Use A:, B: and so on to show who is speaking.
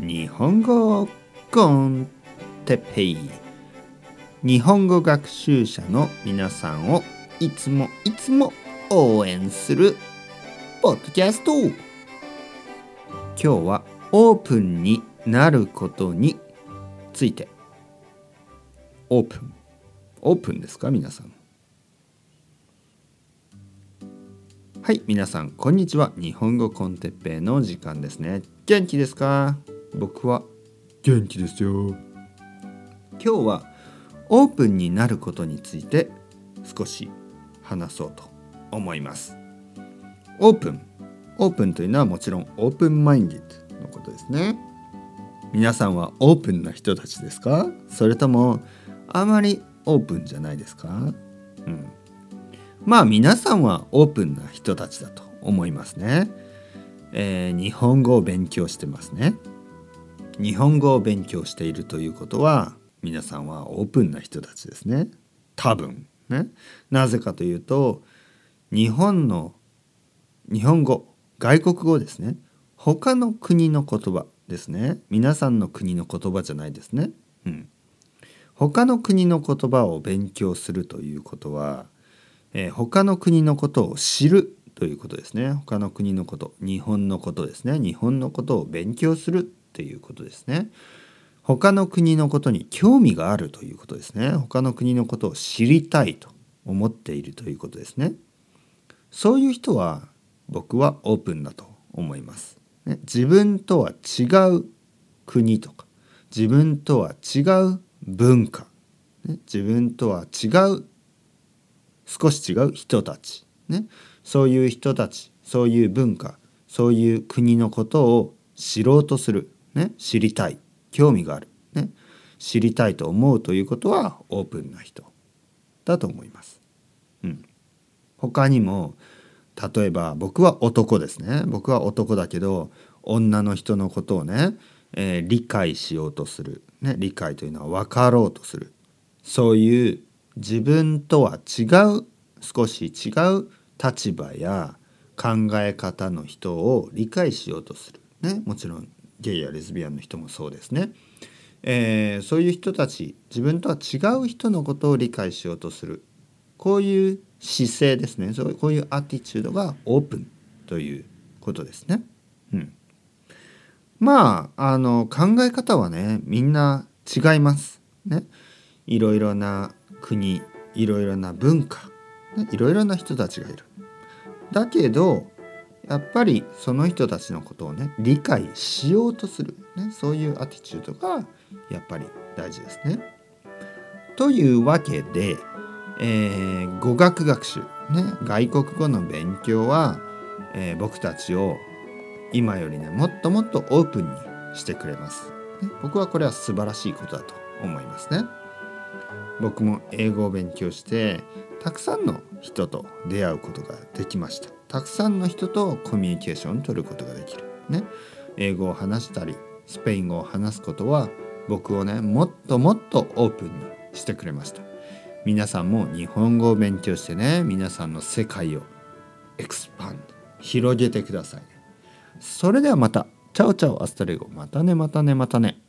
A: 日本語コンテペイ。日本語学習者の皆さんをいつもいつも応援するポッドキャスト。今日はオープンになることについて。オープン。オープンですか皆さん。はい皆さんこんにちは。日本語コンテッペイの時間ですね。元気ですか？僕は元気ですよ。今日はオープンになることについて少し話そうと思います。オープン。オープンというのはもちろんオープンマインディッドのことですね。皆さんはオープンな人たちですか？それともあまりオープンじゃないですか？うん。まあ皆さんはオープンな人たちだと思いますね、えー、日本語を勉強してますね。日本語を勉強しているということは皆さんはオープンな人たちですね。多分。ね。なぜかというと日本の日本語外国語ですね。他の国の言葉ですね。皆さんの国の言葉じゃないですね。うん。他の国の言葉を勉強するということは、えー、他の国のことを知るということですね。他の国のこと日本のことですね。日本のことを勉強するっていうことですね。他の国のことに興味があるということですね。他の国のことを知りたいと思っているということですね。そういう人は僕はオープンだと思います。ね、自分とは違う国とか自分とは違う文化、ね、自分とは違う少し違う人たち、ね、そういう人たちそういう文化そういう国のことを知ろうとするね、知りたい興味がある、ね、知りたいと思うということはオープンな人だと思います。うん、他にも例えば僕は男ですね。僕は男だけど女の人のことをね、えー、理解しようとする、ね、理解というのは分かろうとする。そういう自分とは違う少し違う立場や考え方の人を理解しようとする、ね、もちろんゲイやレズビアンの人もそうですね、えー、そういう人たち自分とは違う人のことを理解しようとするこういう姿勢ですねそうこういうアティチュードがオープンということですね。うん、まああの考え方はねみんな違います。ね、いろいろな国いろいろな文化、ね、いろいろな人たちがいる。だけどやっぱりその人たちのことをね理解しようとする、ね、そういうアティチュードがやっぱり大事ですね。というわけで、えー、語学学習、ね、外国語の勉強は、えー、僕たちを今よりねもっともっとオープンにしてくれます。ね、僕はこれは素晴らしいことだと思いますね。僕も英語を勉強してたくさんの人と出会うことができました。たくさんの人とコミュニケーションを取ることができる。ね、英語を話したりスペイン語を話すことは僕をねもっともっとオープンにしてくれました。皆さんも日本語を勉強してね皆さんの世界を expand 広げてください、それではまた。 ciao ciao hasta luego。またねまたねまたね。